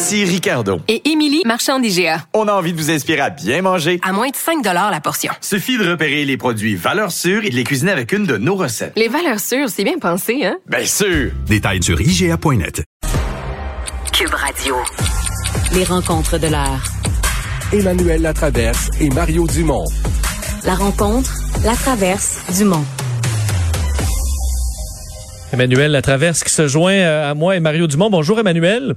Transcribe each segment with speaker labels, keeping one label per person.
Speaker 1: Ici Ricardo.
Speaker 2: Et Émilie, marchand d'IGA.
Speaker 1: On a envie de vous inspirer à bien manger.
Speaker 2: À moins de 5 la portion.
Speaker 1: Suffit de repérer les produits valeurs sûres et de les cuisiner avec une de nos recettes.
Speaker 2: Les valeurs sûres, c'est bien pensé, hein?
Speaker 1: Bien sûr!
Speaker 3: Détails sur IGA.net.
Speaker 4: Cube Radio. Les rencontres de l'heure.
Speaker 5: Emmanuel Latraverse et Mario Dumont.
Speaker 4: La rencontre, la traverse, Dumont.
Speaker 6: Emmanuel Latraverse qui se joint euh, à moi et Mario Dumont. Bonjour Emmanuel.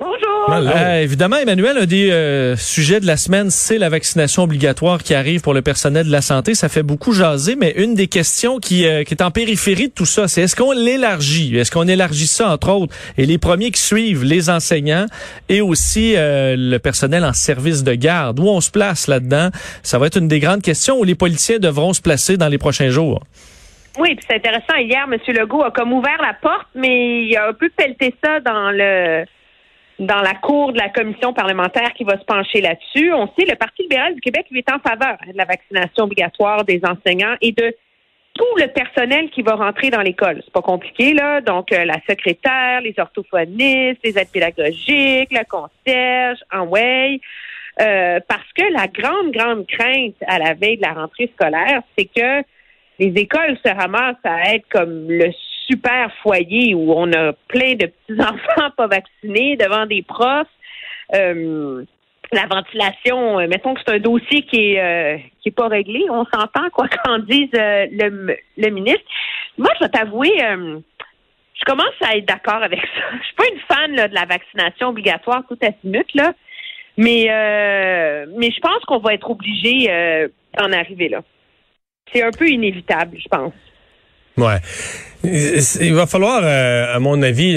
Speaker 7: Bonjour.
Speaker 6: Euh, évidemment, Emmanuel, un des euh, sujets de la semaine, c'est la vaccination obligatoire qui arrive pour le personnel de la santé. Ça fait beaucoup jaser, mais une des questions qui, euh, qui est en périphérie de tout ça, c'est est-ce qu'on l'élargit? Est-ce qu'on élargit ça, entre autres? Et les premiers qui suivent, les enseignants et aussi le personnel en service de garde. Où on se place là-dedans? Ça va être une des grandes questions où les policiers devront se placer dans les prochains jours.
Speaker 7: Oui, puis c'est intéressant. Hier, M. Legault a comme ouvert la porte, mais il a un peu pelleté ça dans le dans la cour de la commission parlementaire qui va se pencher là-dessus. On sait le Parti libéral du Québec est en faveur de la vaccination obligatoire des enseignants et de tout le personnel qui va rentrer dans l'école. C'est pas compliqué là. Donc euh, la secrétaire, les orthophonistes, les aides pédagogiques, le concierge, en way. Euh, parce que la grande grande crainte à la veille de la rentrée scolaire, c'est que les écoles se ramassent à être comme le super foyer où on a plein de petits enfants pas vaccinés devant des profs. Euh, la ventilation, euh, mettons que c'est un dossier qui est euh, qui est pas réglé, on s'entend quoi qu'en dise le, le ministre. Moi, je vais t'avouer, je commence à être d'accord avec ça. Je suis pas une fan de la vaccination obligatoire tout à minute là, mais mais je pense qu'on va être obligé d'en arriver là. C'est un peu inévitable, je pense.
Speaker 8: Ouais. Il va falloir, euh, à mon avis,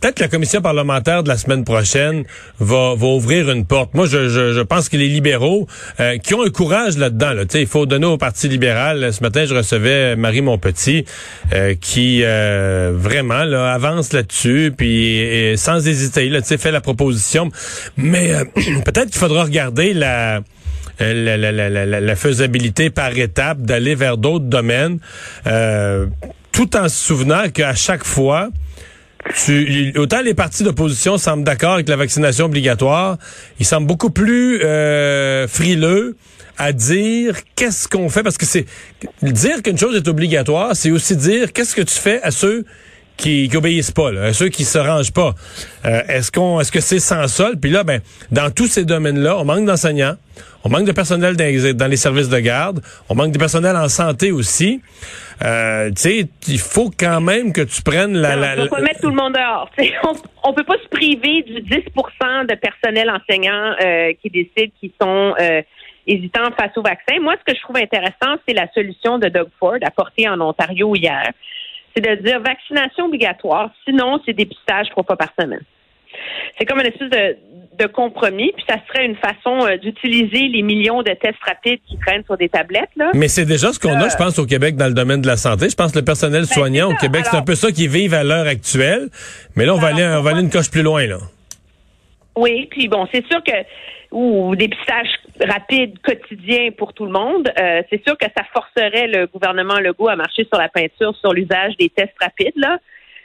Speaker 8: peut-être la commission parlementaire de la semaine prochaine va, va ouvrir une porte. Moi, je, je, pense que les libéraux euh, qui ont un courage là-dedans, là, il faut donner au Parti libéral. Ce matin, je recevais Marie Montpetit euh, qui vraiment là, avance là-dessus, puis sans hésiter, là, fait la proposition. Mais peut-être qu'il faudra regarder la la, la, faisabilité par étape d'aller vers d'autres domaines, euh, tout en se souvenant qu'à chaque fois, tu, autant les partis d'opposition semblent d'accord avec la vaccination obligatoire, ils semblent beaucoup plus euh, frileux à dire qu'est-ce qu'on fait. Parce que c'est dire qu'une chose est obligatoire, c'est aussi dire qu'est-ce que tu fais à ceux qui, qui obéissent pas, là, ceux qui se rangent pas. Euh, est-ce qu'on, est-ce que c'est sans sol Puis là, ben, dans tous ces domaines-là, on manque d'enseignants, on manque de personnel dans, les services de garde, on manque de personnel en santé aussi. Euh, tu sais, il faut quand même que tu prennes la.
Speaker 7: la, on peut pas mettre tout le monde dehors. on, on peut pas se priver du 10% de personnel enseignant euh, qui décident qui sont euh, hésitants face au vaccin. Moi, ce que je trouve intéressant, c'est la solution de Doug Ford apportée en Ontario hier c'est de dire vaccination obligatoire, sinon c'est dépistage trois fois par semaine. C'est comme une espèce de, compromis, puis ça serait une façon euh, d'utiliser les millions de tests rapides qui traînent sur des tablettes. Là.
Speaker 8: Mais c'est déjà ce qu'on a, je pense, au Québec dans le domaine de la santé. Je pense que le personnel ben, soignant au Québec, c'est un peu ça qu'ils vivent à l'heure actuelle. Mais là, on va aller, on va aller une coche plus loin, là.
Speaker 7: Oui, puis bon, c'est sûr que ou dépistage rapide quotidien pour tout le monde, euh, c'est sûr que ça forcerait le gouvernement Legault à marcher sur la peinture sur l'usage des tests rapides là.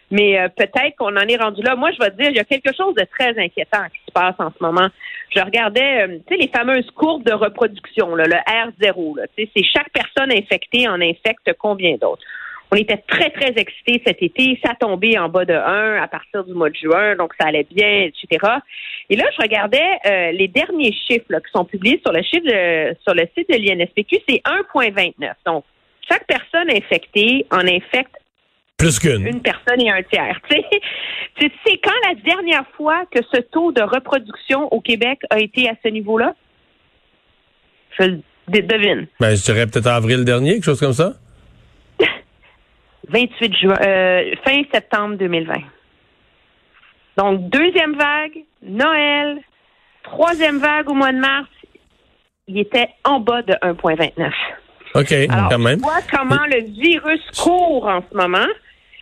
Speaker 7: Mais euh, peut-être qu'on en est rendu là. Moi, je vais te dire, il y a quelque chose de très inquiétant qui se passe en ce moment. Je regardais, euh, tu sais, les fameuses courbes de reproduction, le R0. C'est chaque personne infectée en infecte combien d'autres? On était très, très excités cet été. Ça tombait en bas de 1 à partir du mois de juin, donc ça allait bien, etc. Et là, je regardais euh, les derniers chiffres qui sont publiés sur le chiffre sur le site de l'INSPQ, c'est 1,29. Donc, chaque personne infectée en infecte
Speaker 8: plus qu'une.
Speaker 7: Une personne et un tiers. Tu sais, quand la dernière fois que ce taux de reproduction au Québec a été à ce niveau-là? Je devine.
Speaker 8: Ben, je dirais peut-être avril dernier, quelque chose comme ça.
Speaker 7: 28 juin, euh, fin septembre 2020. Donc, deuxième vague, Noël, troisième vague au mois de mars, il était en bas de 1,29.
Speaker 8: OK,
Speaker 7: Alors,
Speaker 8: quand même.
Speaker 7: tu vois comment le virus court en ce moment,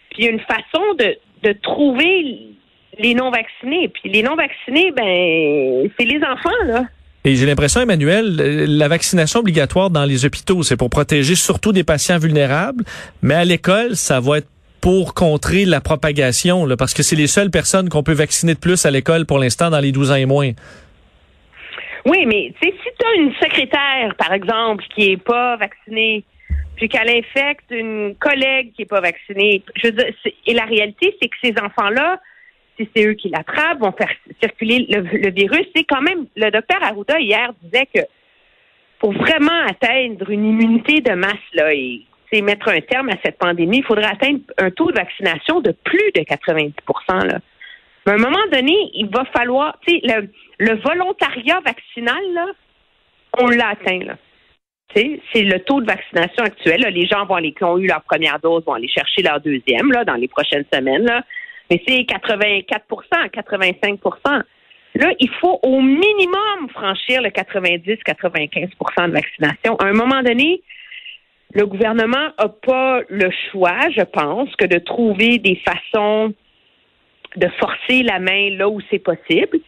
Speaker 7: puis il y a une façon de, de trouver les non-vaccinés. Puis les non-vaccinés, ben, c'est les enfants, là.
Speaker 6: Et j'ai l'impression, Emmanuel, euh, la vaccination obligatoire dans les hôpitaux, c'est pour protéger surtout des patients vulnérables, mais à l'école, ça va être pour contrer la propagation, là, parce que c'est les seules personnes qu'on peut vacciner de plus à l'école pour l'instant dans les 12 ans et moins.
Speaker 7: Oui, mais si tu as une secrétaire, par exemple, qui est pas vaccinée, puis qu'elle infecte une collègue qui est pas vaccinée, je veux dire, et la réalité, c'est que ces enfants-là, si c'est eux qui l'attrapent, vont faire circuler le, virus. C'est quand même, le docteur Arruda hier disait que pour vraiment atteindre une immunité de masse là et mettre un terme à cette pandémie, il faudrait atteindre un taux de vaccination de plus de 90 là. Mais à un moment donné, il va falloir, tu sais, le, volontariat vaccinal, là, on l'a atteint, là. C'est le taux de vaccination actuel. Les gens vont qui ont eu leur première dose vont aller chercher leur deuxième là, dans les prochaines semaines. Là. Mais c'est 84% 85% Là, il faut au minimum franchir le 90-95% de vaccination. À un moment donné, le gouvernement n'a pas le choix, je pense, que de trouver des façons de forcer la main là où c'est possible.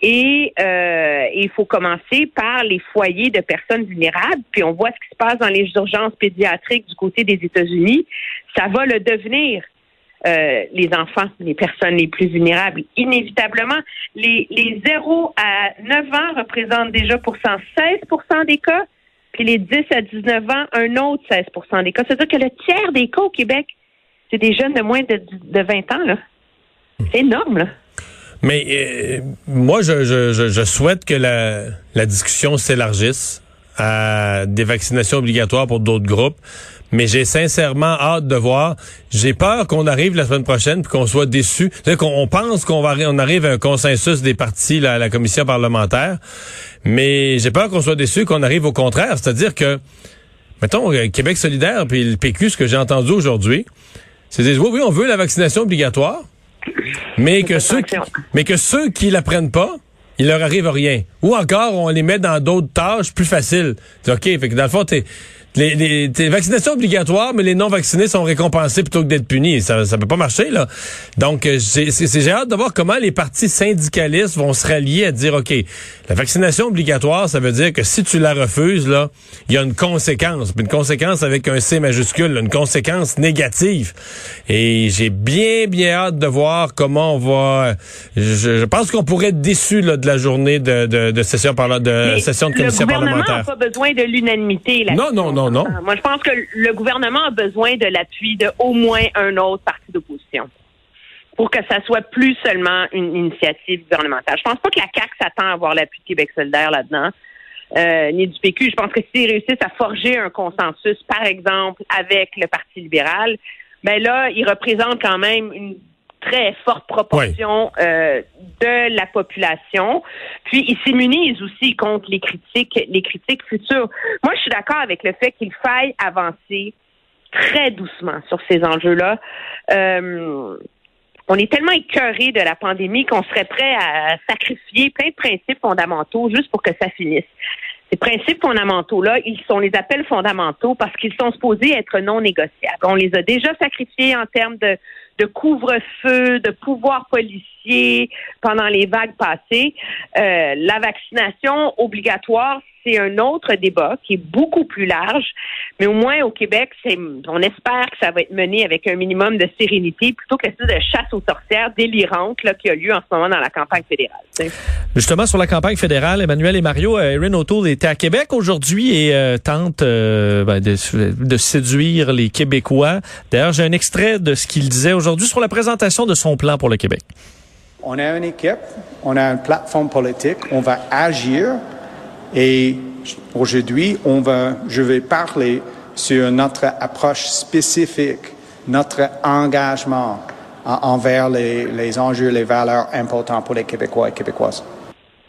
Speaker 7: Et euh, il faut commencer par les foyers de personnes vulnérables. Puis on voit ce qui se passe dans les urgences pédiatriques du côté des États-Unis. Ça va le devenir. Euh, les enfants, les personnes les plus vulnérables. Inévitablement, les, les 0 à 9 ans représentent déjà pour 16% des cas, puis les 10 à 19 ans, un autre 16% des cas. C'est-à-dire que le tiers des cas au Québec, c'est des jeunes de moins de, de 20 ans. C'est énorme.
Speaker 8: Mais euh, moi, je, je, je souhaite que la, la discussion s'élargisse à des vaccinations obligatoires pour d'autres groupes. Mais j'ai sincèrement hâte de voir. J'ai peur qu'on arrive la semaine prochaine puis qu'on soit déçu. C'est-à-dire qu'on on pense qu'on va on arrive à un consensus des partis là, à la commission parlementaire. Mais j'ai peur qu'on soit déçu, qu'on arrive au contraire. C'est-à-dire que, mettons, euh, Québec solidaire puis le PQ, ce que j'ai entendu aujourd'hui, c'est dire, oui, oui, on veut la vaccination obligatoire, mais que ceux qui, mais que ceux qui la prennent pas, il leur arrive rien. Ou encore, on les met dans d'autres tâches plus faciles. OK, fait que dans le fond, t'es, les, les, vaccinations obligatoires, mais les non-vaccinés sont récompensés plutôt que d'être punis. Ça, ça peut pas marcher, là. Donc, euh, j'ai, hâte de voir comment les partis syndicalistes vont se rallier à dire, OK, la vaccination obligatoire, ça veut dire que si tu la refuses, là, il y a une conséquence. Une conséquence avec un C majuscule, là, une conséquence négative. Et j'ai bien, bien hâte de voir comment on va... Je, je pense qu'on pourrait être déçu là, de la journée de, de, de session, parla- de,
Speaker 7: Mais
Speaker 8: session de
Speaker 7: le
Speaker 8: commission
Speaker 7: gouvernement n'a
Speaker 8: parlementaire.
Speaker 7: pas besoin de l'unanimité. là.
Speaker 8: Non, non, non, non.
Speaker 7: Moi, je pense que le gouvernement a besoin de l'appui de au moins un autre parti d'opposition pour que ça soit plus seulement une initiative gouvernementale. Je pense pas que la CAQ s'attend à avoir l'appui de Québec solidaire là-dedans, euh, ni du PQ. Je pense que s'ils réussissent à forger un consensus, par exemple, avec le Parti libéral, ben là, ils représentent quand même une très forte proportion euh, de la population. Puis ils s'immunisent aussi contre les critiques, les critiques futures. Moi, je suis d'accord avec le fait qu'il faille avancer très doucement sur ces enjeux-là. Euh, on est tellement écœuré de la pandémie qu'on serait prêt à sacrifier plein de principes fondamentaux juste pour que ça finisse. Ces principes fondamentaux-là, ils sont les appels fondamentaux parce qu'ils sont supposés être non négociables. On les a déjà sacrifiés en termes de, de couvre-feu, de pouvoir policier pendant les vagues passées. Euh, la vaccination obligatoire, c'est un autre débat qui est beaucoup plus large, mais au moins au Québec, c'est, on espère que ça va être mené avec un minimum de sérénité plutôt que cette de chasse aux sorcières délirante là, qui a lieu en ce moment dans la campagne fédérale.
Speaker 6: Justement, sur la campagne fédérale, Emmanuel et Mario, euh, Erin O'Toole était à Québec aujourd'hui et euh, tente euh, ben, de, de séduire les Québécois. D'ailleurs, j'ai un extrait de ce qu'il disait aujourd'hui sur la présentation de son plan pour le Québec.
Speaker 9: On a une équipe, on a une plateforme politique, on va agir et aujourd'hui, on va, je vais parler sur notre approche spécifique, notre engagement en- envers les, les enjeux, les valeurs importantes pour les Québécois et Québécoises.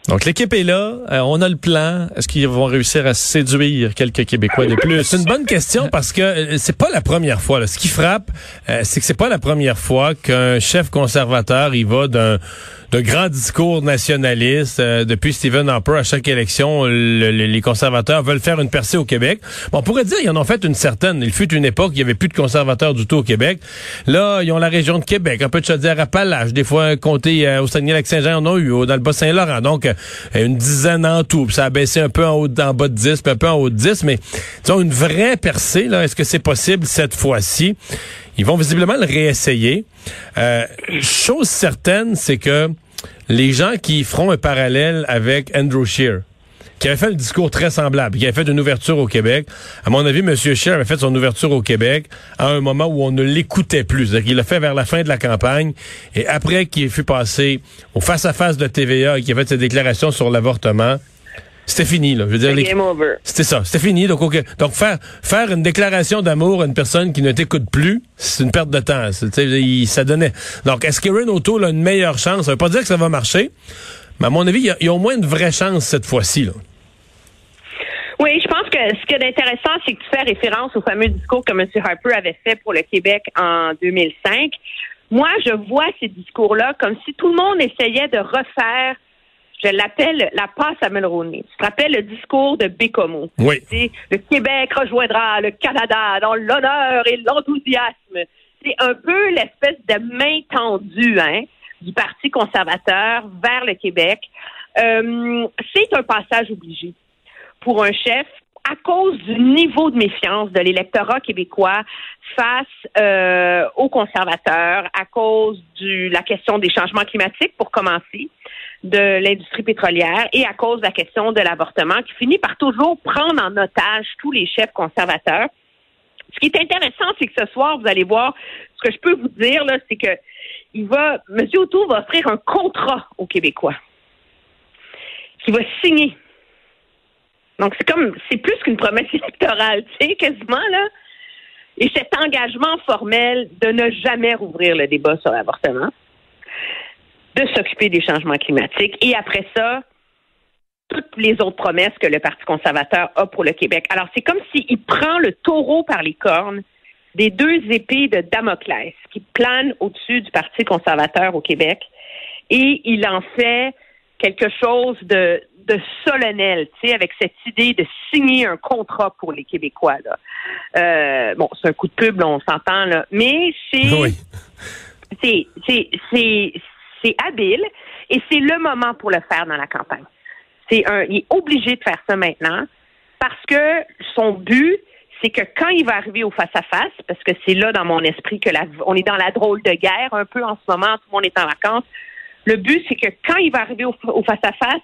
Speaker 6: Donc l'équipe est là, euh, on a le plan. Est-ce qu'ils vont réussir à séduire quelques Québécois de plus?
Speaker 8: C'est une bonne question parce que euh, c'est pas la première fois. Là. Ce qui frappe, euh, c'est que c'est pas la première fois qu'un chef conservateur il va d'un de grands discours nationalistes. Euh, depuis Stephen Harper, à chaque élection, le- le- les conservateurs veulent faire une percée au Québec. Bon, on pourrait dire qu'ils en ont fait une certaine. Il fut une époque, il y avait plus de conservateurs du tout au Québec. Là, ils ont la région de Québec, un peu de Chaudière-Appalaches, des fois un comté euh, au Saguenay-Lac-Saint-Jean, en ont eu, dans le Bas-Saint-Laurent. Donc, euh, une dizaine en tout. Puis ça a baissé un peu en haut, en bas de 10, puis un peu en haut de 10. Mais, disons, une vraie percée, là, est-ce que c'est possible cette fois-ci? Ils vont visiblement le réessayer. Euh, chose certaine, c'est que les gens qui feront un parallèle avec Andrew Scheer, qui avait fait un discours très semblable, qui avait fait une ouverture au Québec. À mon avis, M. Scheer avait fait son ouverture au Québec à un moment où on ne l'écoutait plus. C'est-à-dire qu'il l'a fait vers la fin de la campagne et après qu'il fut passé au face-à-face de TVA et qu'il a fait ses déclarations sur l'avortement, c'était fini. Là. Je veux dire, les-
Speaker 7: Game over.
Speaker 8: c'était ça, c'était fini. Donc, ok. donc faire faire une déclaration d'amour à une personne qui ne t'écoute plus, c'est une perte de temps. Il- ça donnait. Donc, est-ce que Ren O'Toole a une meilleure chance? Ça veut pas dire que ça va marcher, mais à mon avis, il y a, il y a au moins une vraie chance cette fois-ci. là.
Speaker 7: Oui, je pense que ce qui est intéressant, c'est que tu fais référence au fameux discours que M. Harper avait fait pour le Québec en 2005. Moi, je vois ces discours-là comme si tout le monde essayait de refaire, je l'appelle la passe à Mulroney. Tu te rappelles le discours de Bécomo?
Speaker 8: Oui.
Speaker 7: C'est le Québec rejoindra le Canada dans l'honneur et l'enthousiasme. C'est un peu l'espèce de main tendue hein, du Parti conservateur vers le Québec. Euh, c'est un passage obligé pour un chef à cause du niveau de méfiance de l'électorat québécois face euh, aux conservateurs, à cause de la question des changements climatiques, pour commencer, de l'industrie pétrolière, et à cause de la question de l'avortement, qui finit par toujours prendre en otage tous les chefs conservateurs. Ce qui est intéressant, c'est que ce soir, vous allez voir, ce que je peux vous dire, là, c'est que il va, M. O'Toole va offrir un contrat aux Québécois qui va signer donc, c'est comme, c'est plus qu'une promesse électorale, tu sais, quasiment, là. Et cet engagement formel de ne jamais rouvrir le débat sur l'avortement, de s'occuper des changements climatiques, et après ça, toutes les autres promesses que le Parti conservateur a pour le Québec. Alors, c'est comme s'il prend le taureau par les cornes des deux épées de Damoclès qui planent au-dessus du Parti conservateur au Québec, et il en fait quelque chose de, de solennel, tu sais, avec cette idée de signer un contrat pour les Québécois. Là. Euh, bon, c'est un coup de pub, on s'entend, là, mais c'est
Speaker 8: Oui.
Speaker 7: c'est c'est habile et c'est le moment pour le faire dans la campagne. C'est un, il est obligé de faire ça maintenant parce que son but, c'est que quand il va arriver au face à face, parce que c'est là dans mon esprit que on est dans la drôle de guerre un peu en ce moment, tout le monde est en vacances. Le but, c'est que quand il va arriver au, au face à face,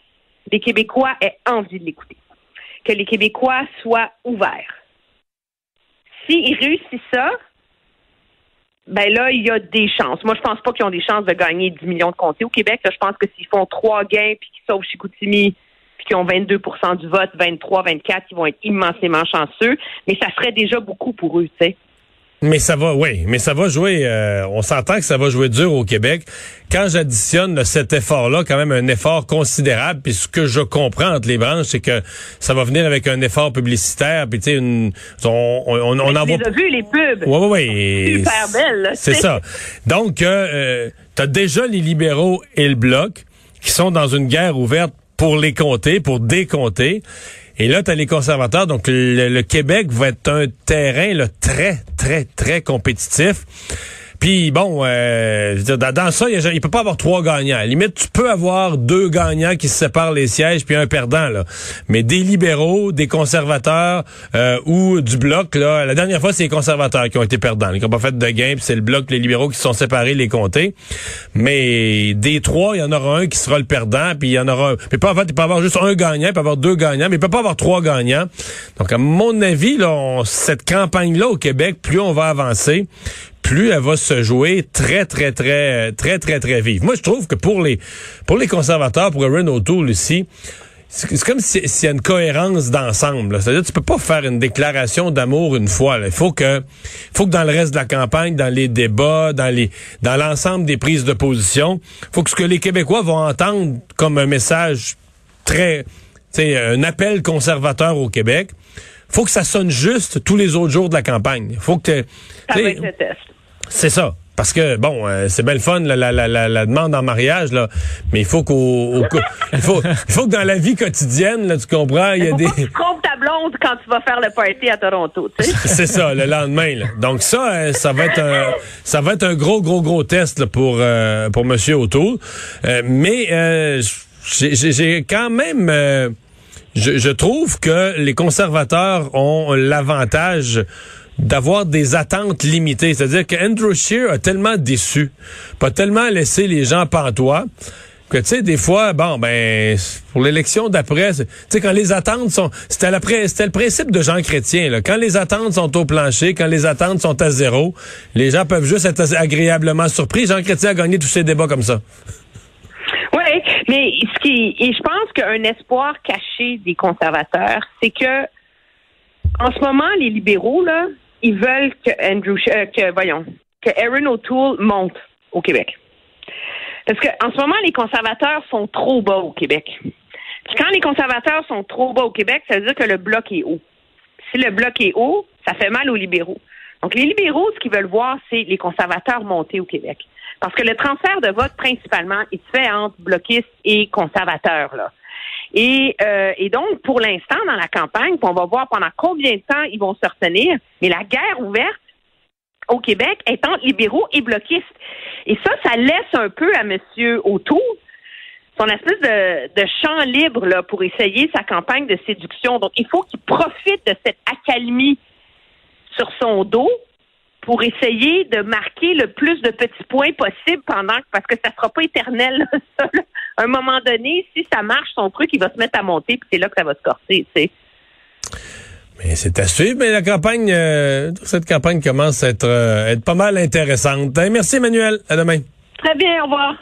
Speaker 7: les Québécois aient envie de l'écouter, que les Québécois soient ouverts. S'il réussit ça, ben là, il y a des chances. Moi, je pense pas qu'ils ont des chances de gagner 10 millions de comtés au Québec. Là, je pense que s'ils font trois gains puis qu'ils sauvent Chicoutimi puis qu'ils ont 22% du vote, 23, 24, ils vont être immensément chanceux. Mais ça serait déjà beaucoup pour eux, tu sais.
Speaker 8: Mais ça va, oui, mais ça va jouer. euh, on s'entend que ça va jouer dur au Québec. Quand j'additionne cet effort-là, quand même un effort considérable. Puis ce que je comprends entre les branches, c'est que ça va venir avec un effort publicitaire. Puis tu sais, on, on, on en
Speaker 7: Tu
Speaker 8: voit.
Speaker 7: les as vus, les pubs?
Speaker 8: Ouais, ouais, ouais.
Speaker 7: Super belle, là,
Speaker 8: C'est
Speaker 7: tu
Speaker 8: ça. Donc, euh, tu as déjà les libéraux et le bloc qui sont dans une guerre ouverte pour les compter, pour décompter. Et là, tu as les conservateurs. Donc, le, le Québec va être un terrain là, très, très, très compétitif. Puis bon, euh, je veux dire, dans, ça, il, il peut pas avoir trois gagnants. À la limite, tu peux avoir deux gagnants qui se séparent les sièges puis un perdant là. Mais des libéraux, des conservateurs euh, ou du bloc là, la dernière fois c'est les conservateurs qui ont été perdants, qui n'ont pas fait de gain, puis c'est le bloc, les libéraux qui se sont séparés les comptés. Mais des trois, il y en aura un qui sera le perdant, puis il y en aura. Mais pas en fait, il peut avoir juste un gagnant, il peut avoir deux gagnants, mais il peut pas avoir trois gagnants. Donc à mon avis, là, on- cette campagne là au Québec, plus on va avancer plus elle va se jouer très, très, très, très, très, très vive. Moi, je trouve que pour les, pour les conservateurs, pour Erin O'Toole ici, c'est c'est comme si- s'il y a une cohérence d'ensemble. C'est-à-dire, tu peux pas faire une déclaration d'amour une fois. là. Il faut que, faut que dans le reste de la campagne, dans les débats, dans les, dans l'ensemble des prises de position, faut que ce que les Québécois vont entendre comme un message très, sais, un appel conservateur au Québec, faut que ça sonne juste tous les autres jours de la campagne. Faut que,
Speaker 7: Ça
Speaker 8: tu
Speaker 7: va
Speaker 8: sais,
Speaker 7: être le test.
Speaker 8: C'est ça. Parce que bon, euh, c'est belle fun la, la, la, la, la demande en mariage là, mais il faut qu'au au- il faut il faut que dans la vie quotidienne là, tu comprends, il y a
Speaker 7: Faut
Speaker 8: des
Speaker 7: pas que tu trompes ta blonde quand tu vas faire le party à Toronto, tu sais.
Speaker 8: c'est ça le lendemain là. Donc ça euh, ça va être un ça va être un gros gros gros test là, pour euh, pour monsieur O'Toole. Euh, mais euh, j'ai quand même euh, je, je trouve que les conservateurs ont l'avantage d'avoir des attentes limitées. C'est-à-dire que Andrew Scheer a tellement déçu, pas tellement laissé les gens pantois, que tu sais, des fois, bon, ben, pour l'élection d'après, tu sais, quand les attentes sont, c'était le principe de Jean Chrétien, là. Quand les attentes sont au plancher, quand les attentes sont à zéro, les gens peuvent juste être agréablement surpris. Jean Chrétien a gagné tous ses débats comme ça.
Speaker 7: Oui, mais ce qui et je pense qu'un espoir caché des conservateurs, c'est que en ce moment, les libéraux là, ils veulent que Andrew, euh, que voyons, que Aaron O'Toole monte au Québec. Parce que en ce moment, les conservateurs sont trop bas au Québec. Puis quand les conservateurs sont trop bas au Québec, ça veut dire que le bloc est haut. Si le bloc est haut, ça fait mal aux libéraux. Donc les libéraux, ce qu'ils veulent voir, c'est les conservateurs monter au Québec. Parce que le transfert de vote, principalement, il se fait entre bloquistes et conservateurs. Là. Et, euh, et donc, pour l'instant, dans la campagne, on va voir pendant combien de temps ils vont se retenir, mais la guerre ouverte au Québec est entre libéraux et bloquistes. Et ça, ça laisse un peu à M. O'Toole son espèce de, de champ libre là, pour essayer sa campagne de séduction. Donc, il faut qu'il profite de cette accalmie sur son dos pour essayer de marquer le plus de petits points possible pendant parce que ça sera pas éternel là, ça, là. À un moment donné, si ça marche son truc, il va se mettre à monter puis c'est là que ça va se corser, tu sais.
Speaker 8: Mais c'est à suivre, mais la campagne, euh, cette campagne commence à être, euh, être pas mal intéressante. Hein, merci Emmanuel, à demain.
Speaker 7: Très bien, au revoir.